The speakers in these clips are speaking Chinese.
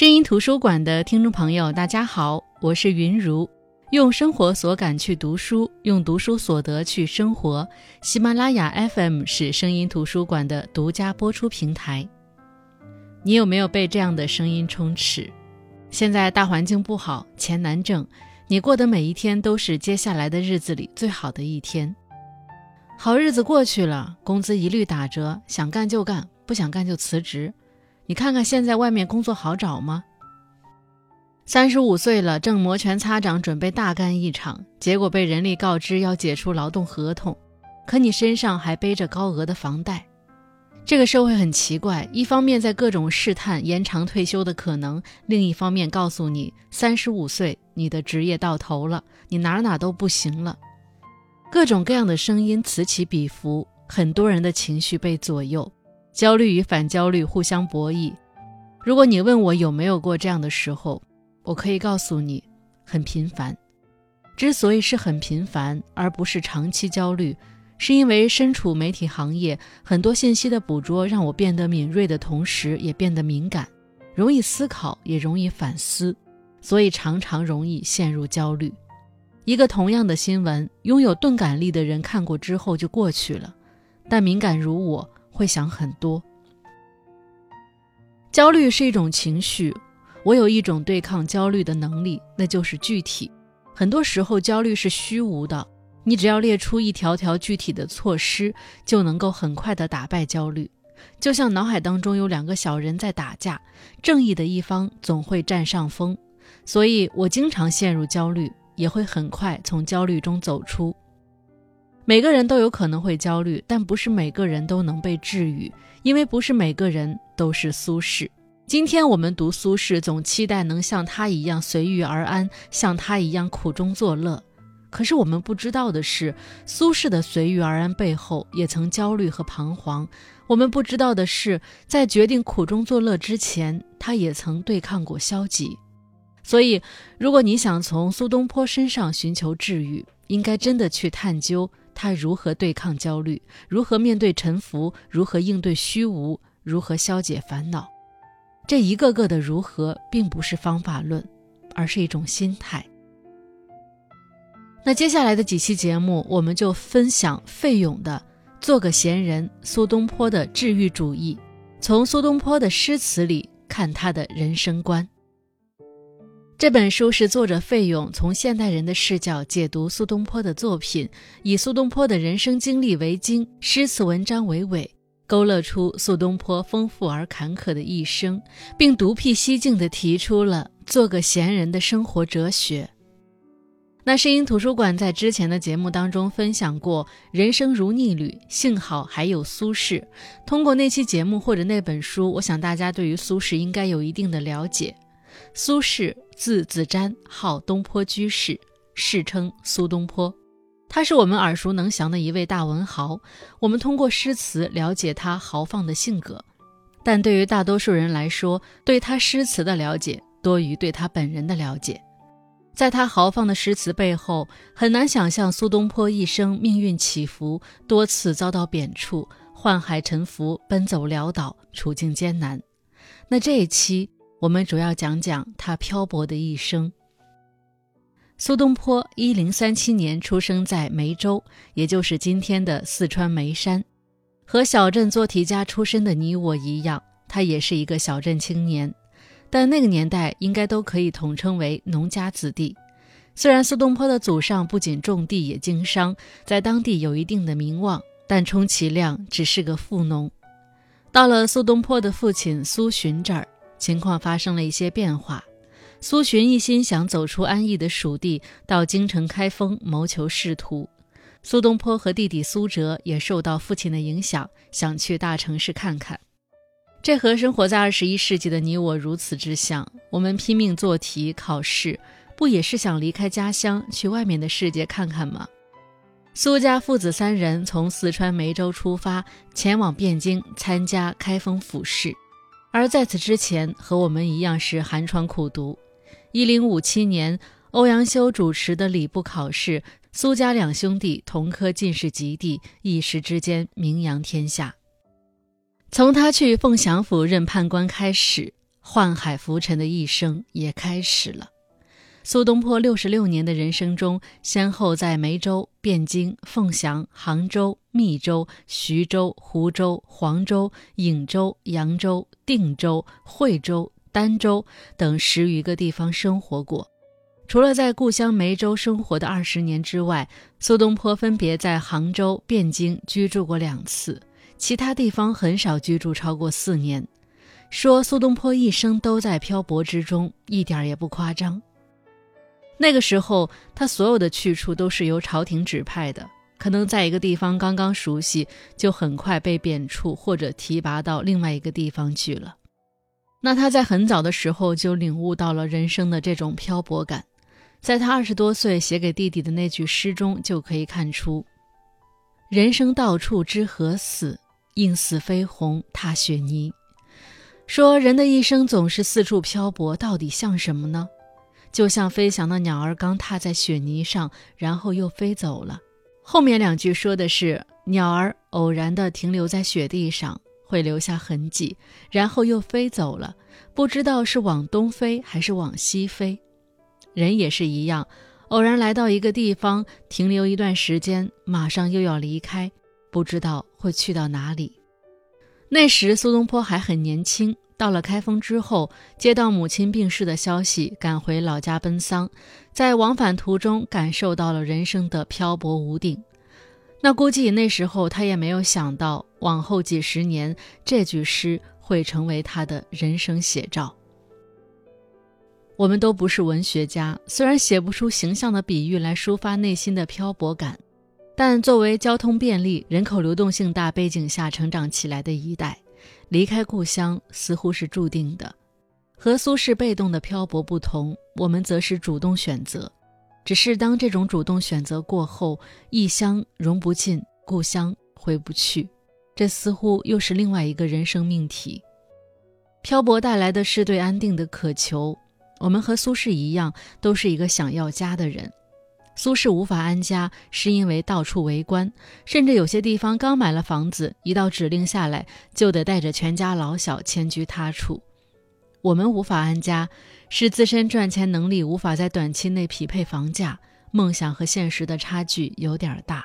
声音图书馆的听众朋友，大家好，我是云如，用生活所感去读书，用读书所得去生活。喜马拉雅 FM 是声音图书馆的独家播出平台。你有没有被这样的声音充斥？现在大环境不好，钱难挣，你过的每一天都是接下来的日子里最好的一天。好日子过去了，工资一律打折，想干就干，不想干就辞职。你看看现在外面工作好找吗？三十五岁了，正摩拳擦掌准备大干一场，结果被人力告知要解除劳动合同，可你身上还背着高额的房贷。这个社会很奇怪，一方面在各种试探延长退休的可能，另一方面告诉你三十五岁你的职业到头了，你哪哪都不行了。各种各样的声音此起彼伏，很多人的情绪被左右。焦虑与反焦虑互相博弈。如果你问我有没有过这样的时候，我可以告诉你，很频繁。之所以是很频繁，而不是长期焦虑，是因为身处媒体行业，很多信息的捕捉让我变得敏锐的同时，也变得敏感，容易思考，也容易反思，所以常常容易陷入焦虑。一个同样的新闻，拥有钝感力的人看过之后就过去了，但敏感如我。会想很多，焦虑是一种情绪，我有一种对抗焦虑的能力，那就是具体。很多时候，焦虑是虚无的，你只要列出一条条具体的措施，就能够很快的打败焦虑。就像脑海当中有两个小人在打架，正义的一方总会占上风，所以我经常陷入焦虑，也会很快从焦虑中走出。每个人都有可能会焦虑，但不是每个人都能被治愈，因为不是每个人都是苏轼。今天我们读苏轼，总期待能像他一样随遇而安，像他一样苦中作乐。可是我们不知道的是，苏轼的随遇而安背后也曾焦虑和彷徨。我们不知道的是，在决定苦中作乐之前，他也曾对抗过消极。所以，如果你想从苏东坡身上寻求治愈，应该真的去探究。他如何对抗焦虑？如何面对沉浮？如何应对虚无？如何消解烦恼？这一个个的如何，并不是方法论，而是一种心态。那接下来的几期节目，我们就分享费勇的《做个闲人》，苏东坡的治愈主义，从苏东坡的诗词里看他的人生观。这本书是作者费勇从现代人的视角解读苏东坡的作品，以苏东坡的人生经历为经，诗词文章为纬，勾勒出苏东坡丰富而坎坷的一生，并独辟蹊径地提出了做个闲人的生活哲学。那声音图书馆在之前的节目当中分享过“人生如逆旅”，幸好还有苏轼。通过那期节目或者那本书，我想大家对于苏轼应该有一定的了解。苏轼字子瞻，号东坡居士，世称苏东坡。他是我们耳熟能详的一位大文豪。我们通过诗词了解他豪放的性格，但对于大多数人来说，对他诗词的了解多于对他本人的了解。在他豪放的诗词背后，很难想象苏东坡一生命运起伏，多次遭到贬黜，宦海沉浮，奔走潦倒，处境艰难。那这一期。我们主要讲讲他漂泊的一生。苏东坡一零三七年出生在梅州，也就是今天的四川眉山。和小镇做题家出身的你我一样，他也是一个小镇青年。但那个年代应该都可以统称为农家子弟。虽然苏东坡的祖上不仅种地，也经商，在当地有一定的名望，但充其量只是个富农。到了苏东坡的父亲苏洵这儿。情况发生了一些变化，苏洵一心想走出安逸的蜀地，到京城开封谋求仕途。苏东坡和弟弟苏辙也受到父亲的影响，想去大城市看看。这和生活在二十一世纪的你我如此之像。我们拼命做题考试，不也是想离开家乡，去外面的世界看看吗？苏家父子三人从四川梅州出发，前往汴京参加开封府试。而在此之前，和我们一样是寒窗苦读。一零五七年，欧阳修主持的礼部考试，苏家两兄弟同科进士及第，一时之间名扬天下。从他去凤翔府任判官开始，宦海浮沉的一生也开始了。苏东坡六十六年的人生中，先后在梅州、汴京、凤翔、杭州、密州、徐州、湖州、黄州、颍州、扬州、定州、惠州、儋州等十余个地方生活过。除了在故乡梅州生活的二十年之外，苏东坡分别在杭州、汴京居住过两次，其他地方很少居住超过四年。说苏东坡一生都在漂泊之中，一点也不夸张。那个时候，他所有的去处都是由朝廷指派的，可能在一个地方刚刚熟悉，就很快被贬黜或者提拔到另外一个地方去了。那他在很早的时候就领悟到了人生的这种漂泊感，在他二十多岁写给弟弟的那句诗中就可以看出：“人生到处知何似，应似飞鸿踏雪泥。”说人的一生总是四处漂泊，到底像什么呢？就像飞翔的鸟儿刚踏在雪泥上，然后又飞走了。后面两句说的是鸟儿偶然地停留在雪地上，会留下痕迹，然后又飞走了，不知道是往东飞还是往西飞。人也是一样，偶然来到一个地方停留一段时间，马上又要离开，不知道会去到哪里。那时苏东坡还很年轻。到了开封之后，接到母亲病逝的消息，赶回老家奔丧，在往返途中感受到了人生的漂泊无定。那估计那时候他也没有想到，往后几十年这句诗会成为他的人生写照。我们都不是文学家，虽然写不出形象的比喻来抒发内心的漂泊感，但作为交通便利、人口流动性大背景下成长起来的一代。离开故乡似乎是注定的，和苏轼被动的漂泊不同，我们则是主动选择。只是当这种主动选择过后，异乡融不进，故乡回不去，这似乎又是另外一个人生命题。漂泊带来的是对安定的渴求，我们和苏轼一样，都是一个想要家的人。苏轼无法安家，是因为到处为官，甚至有些地方刚买了房子，一道指令下来，就得带着全家老小迁居他处。我们无法安家，是自身赚钱能力无法在短期内匹配房价，梦想和现实的差距有点大。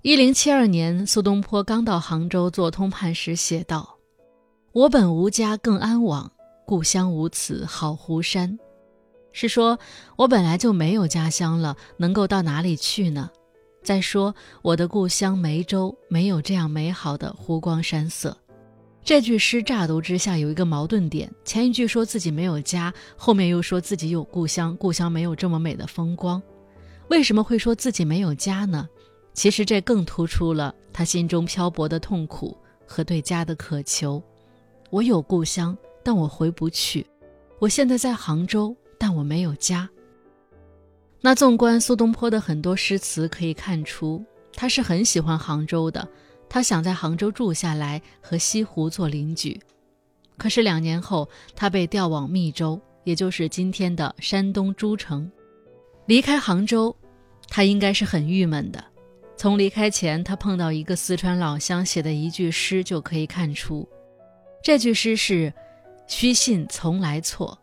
一零七二年，苏东坡刚到杭州做通判时写道：“我本无家更安往，故乡无此好湖山。”是说，我本来就没有家乡了，能够到哪里去呢？再说，我的故乡梅州没有这样美好的湖光山色。这句诗乍读之下有一个矛盾点：前一句说自己没有家，后面又说自己有故乡，故乡没有这么美的风光。为什么会说自己没有家呢？其实这更突出了他心中漂泊的痛苦和对家的渴求。我有故乡，但我回不去。我现在在杭州。但我没有家。那纵观苏东坡的很多诗词，可以看出他是很喜欢杭州的，他想在杭州住下来，和西湖做邻居。可是两年后，他被调往密州，也就是今天的山东诸城。离开杭州，他应该是很郁闷的。从离开前他碰到一个四川老乡写的一句诗就可以看出，这句诗是“虚信从来错”。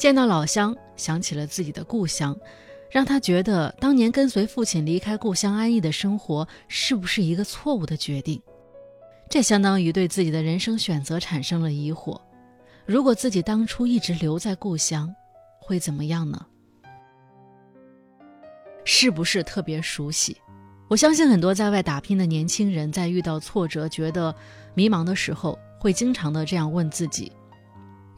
见到老乡，想起了自己的故乡，让他觉得当年跟随父亲离开故乡安逸的生活是不是一个错误的决定？这相当于对自己的人生选择产生了疑惑。如果自己当初一直留在故乡，会怎么样呢？是不是特别熟悉？我相信很多在外打拼的年轻人在遇到挫折、觉得迷茫的时候，会经常的这样问自己。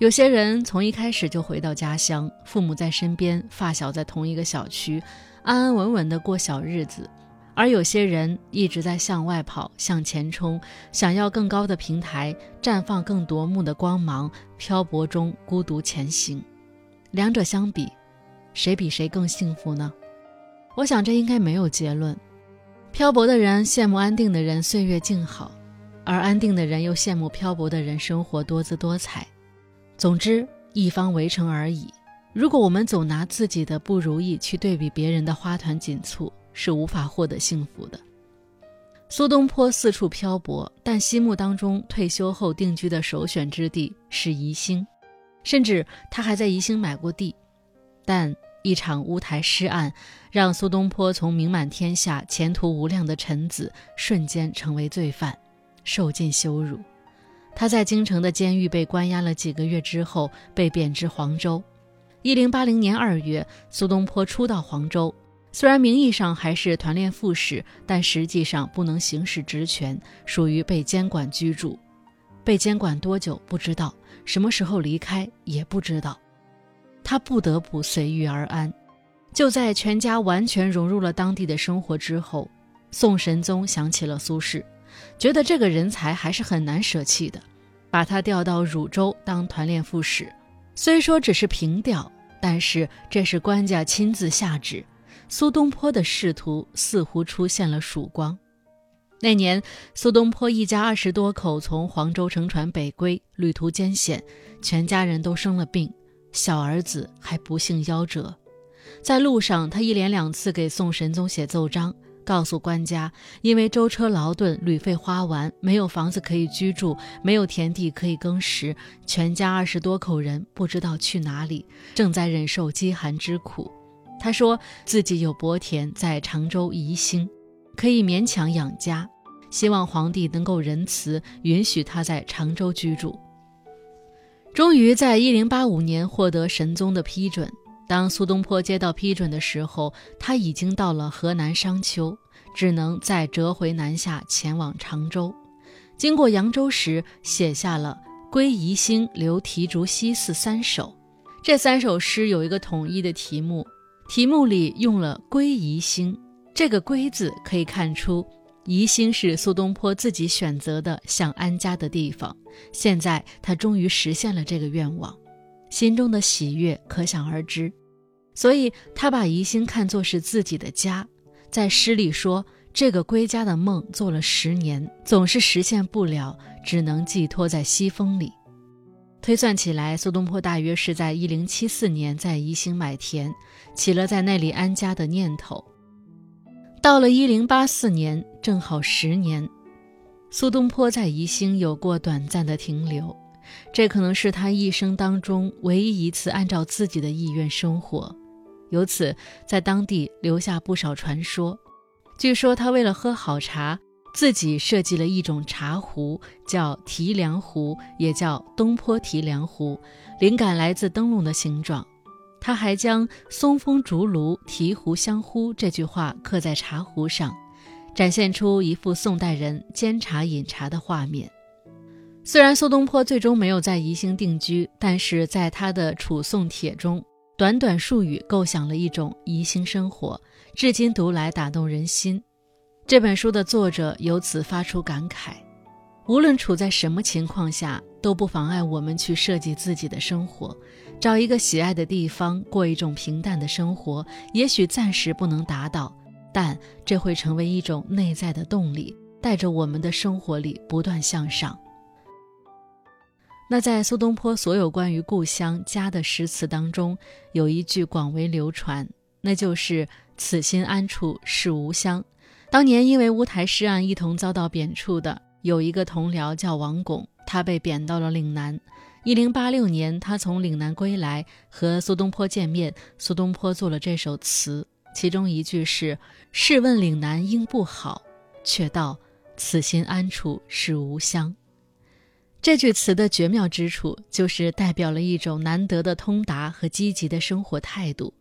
有些人从一开始就回到家乡，父母在身边，发小在同一个小区，安安稳稳的过小日子；而有些人一直在向外跑，向前冲，想要更高的平台，绽放更夺目的光芒，漂泊中孤独前行。两者相比，谁比谁更幸福呢？我想这应该没有结论。漂泊的人羡慕安定的人岁月静好，而安定的人又羡慕漂泊的人生活多姿多彩。总之，一方围城而已。如果我们总拿自己的不如意去对比别人的花团锦簇，是无法获得幸福的。苏东坡四处漂泊，但心目当中退休后定居的首选之地是宜兴，甚至他还在宜兴买过地。但一场乌台诗案，让苏东坡从名满天下、前途无量的臣子，瞬间成为罪犯，受尽羞辱。他在京城的监狱被关押了几个月之后，被贬至黄州。一零八零年二月，苏东坡初到黄州。虽然名义上还是团练副使，但实际上不能行使职权，属于被监管居住。被监管多久不知道，什么时候离开也不知道。他不得不随遇而安。就在全家完全融入了当地的生活之后，宋神宗想起了苏轼，觉得这个人才还是很难舍弃的，把他调到汝州当团练副使。虽说只是平调，但是这是官家亲自下旨。苏东坡的仕途似乎出现了曙光。那年，苏东坡一家二十多口从黄州乘船北归，旅途艰险，全家人都生了病，小儿子还不幸夭折。在路上，他一连两次给宋神宗写奏章，告诉官家，因为舟车劳顿，旅费花完，没有房子可以居住，没有田地可以耕食，全家二十多口人不知道去哪里，正在忍受饥寒之苦。他说自己有薄田在常州宜兴，可以勉强养家，希望皇帝能够仁慈，允许他在常州居住。终于在一零八五年获得神宗的批准。当苏东坡接到批准的时候，他已经到了河南商丘，只能再折回南下前往常州。经过扬州时，写下了《归宜兴留题竹溪寺》三首。这三首诗有一个统一的题目。题目里用了“归宜兴”这个“归”字，可以看出宜兴是苏东坡自己选择的想安家的地方。现在他终于实现了这个愿望，心中的喜悦可想而知。所以他把宜兴看作是自己的家，在诗里说：“这个归家的梦做了十年，总是实现不了，只能寄托在西风里。”推算起来，苏东坡大约是在一零七四年在宜兴买田，起了在那里安家的念头。到了一零八四年，正好十年，苏东坡在宜兴有过短暂的停留，这可能是他一生当中唯一一次按照自己的意愿生活，由此在当地留下不少传说。据说他为了喝好茶。自己设计了一种茶壶，叫提梁壶，也叫东坡提梁壶，灵感来自灯笼的形状。他还将“松风竹炉，提壶相呼”这句话刻在茶壶上，展现出一幅宋代人煎茶饮茶的画面。虽然苏东坡最终没有在宜兴定居，但是在他的《楚宋帖》中，短短数语构想了一种宜兴生活，至今读来打动人心。这本书的作者由此发出感慨：无论处在什么情况下，都不妨碍我们去设计自己的生活，找一个喜爱的地方，过一种平淡的生活。也许暂时不能达到，但这会成为一种内在的动力，带着我们的生活里不断向上。那在苏东坡所有关于故乡家的诗词当中，有一句广为流传，那就是“此心安处是吾乡”。当年因为乌台诗案一同遭到贬黜的有一个同僚叫王巩，他被贬到了岭南。一零八六年，他从岭南归来，和苏东坡见面。苏东坡作了这首词，其中一句是：“试问岭南应不好，却道此心安处是吾乡。”这句词的绝妙之处，就是代表了一种难得的通达和积极的生活态度。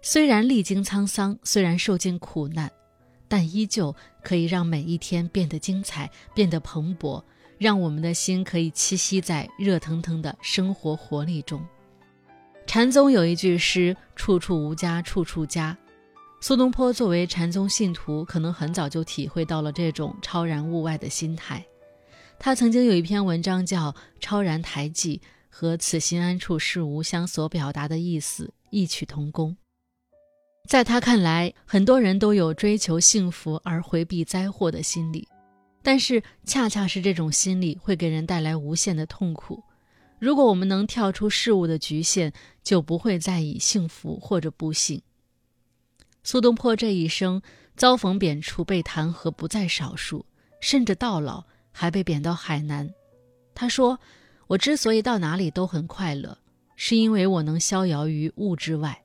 虽然历经沧桑，虽然受尽苦难。但依旧可以让每一天变得精彩，变得蓬勃，让我们的心可以栖息在热腾腾的生活活力中。禅宗有一句诗：“处处无家，处处家。”苏东坡作为禅宗信徒，可能很早就体会到了这种超然物外的心态。他曾经有一篇文章叫《超然台记》，和“此心安处是吾乡”所表达的意思异曲同工。在他看来，很多人都有追求幸福而回避灾祸的心理，但是恰恰是这种心理会给人带来无限的痛苦。如果我们能跳出事物的局限，就不会在意幸福或者不幸。苏东坡这一生遭逢贬黜、被弹劾不在少数，甚至到老还被贬到海南。他说：“我之所以到哪里都很快乐，是因为我能逍遥于物之外。”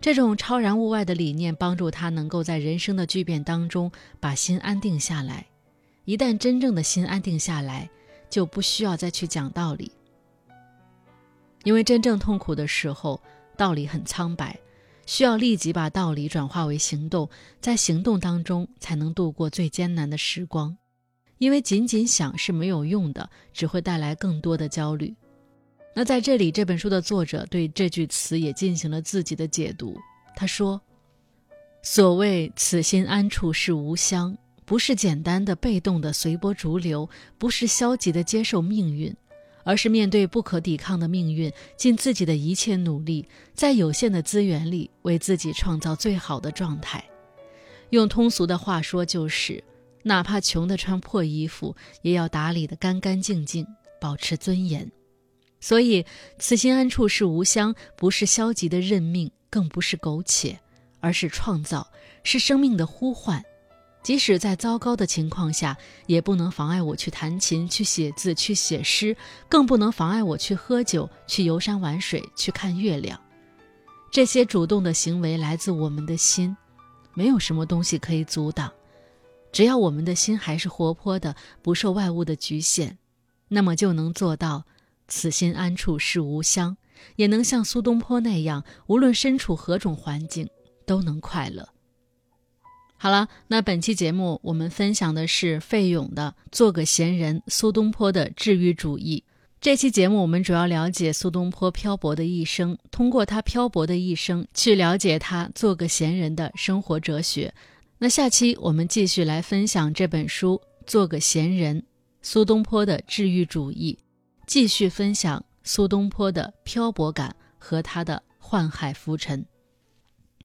这种超然物外的理念帮助他能够在人生的巨变当中把心安定下来。一旦真正的心安定下来，就不需要再去讲道理，因为真正痛苦的时候，道理很苍白，需要立即把道理转化为行动，在行动当中才能度过最艰难的时光。因为仅仅想是没有用的，只会带来更多的焦虑。那在这里，这本书的作者对这句词也进行了自己的解读。他说：“所谓此心安处是无相，不是简单的被动的随波逐流，不是消极的接受命运，而是面对不可抵抗的命运，尽自己的一切努力，在有限的资源里为自己创造最好的状态。用通俗的话说，就是哪怕穷得穿破衣服，也要打理得干干净净，保持尊严。”所以，此心安处是无香，不是消极的认命，更不是苟且，而是创造，是生命的呼唤。即使在糟糕的情况下，也不能妨碍我去弹琴、去写字、去写诗，更不能妨碍我去喝酒、去游山玩水、去看月亮。这些主动的行为来自我们的心，没有什么东西可以阻挡。只要我们的心还是活泼的，不受外物的局限，那么就能做到。此心安处是吾乡，也能像苏东坡那样，无论身处何种环境，都能快乐。好了，那本期节目我们分享的是费勇的《做个闲人》，苏东坡的治愈主义。这期节目我们主要了解苏东坡漂泊的一生，通过他漂泊的一生去了解他做个闲人的生活哲学。那下期我们继续来分享这本书《做个闲人》，苏东坡的治愈主义。继续分享苏东坡的漂泊感和他的宦海浮沉。